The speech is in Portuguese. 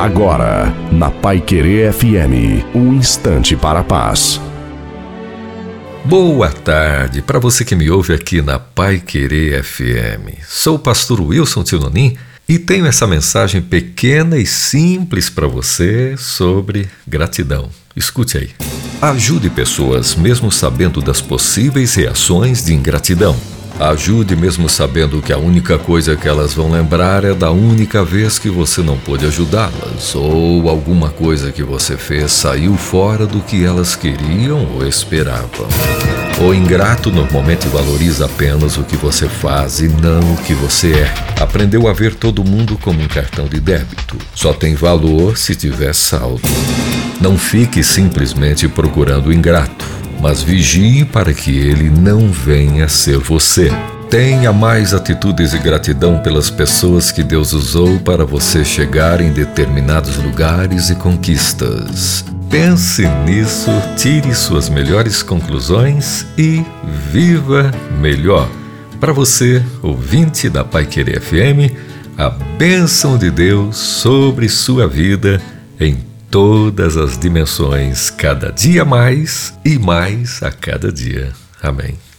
Agora, na Pai Querer FM, um instante para a paz. Boa tarde para você que me ouve aqui na Pai Querer FM. Sou o pastor Wilson Tinonim e tenho essa mensagem pequena e simples para você sobre gratidão. Escute aí. Ajude pessoas mesmo sabendo das possíveis reações de ingratidão. Ajude mesmo sabendo que a única coisa que elas vão lembrar é da única vez que você não pôde ajudá-las, ou alguma coisa que você fez saiu fora do que elas queriam ou esperavam. O ingrato normalmente valoriza apenas o que você faz e não o que você é. Aprendeu a ver todo mundo como um cartão de débito. Só tem valor se tiver saldo. Não fique simplesmente procurando o ingrato mas vigie para que ele não venha ser você. Tenha mais atitudes de gratidão pelas pessoas que Deus usou para você chegar em determinados lugares e conquistas. Pense nisso, tire suas melhores conclusões e viva melhor. Para você, ouvinte da Pai Querer FM, a bênção de Deus sobre sua vida em todas as dimensões, cada dia mais e mais a cada dia. Amém.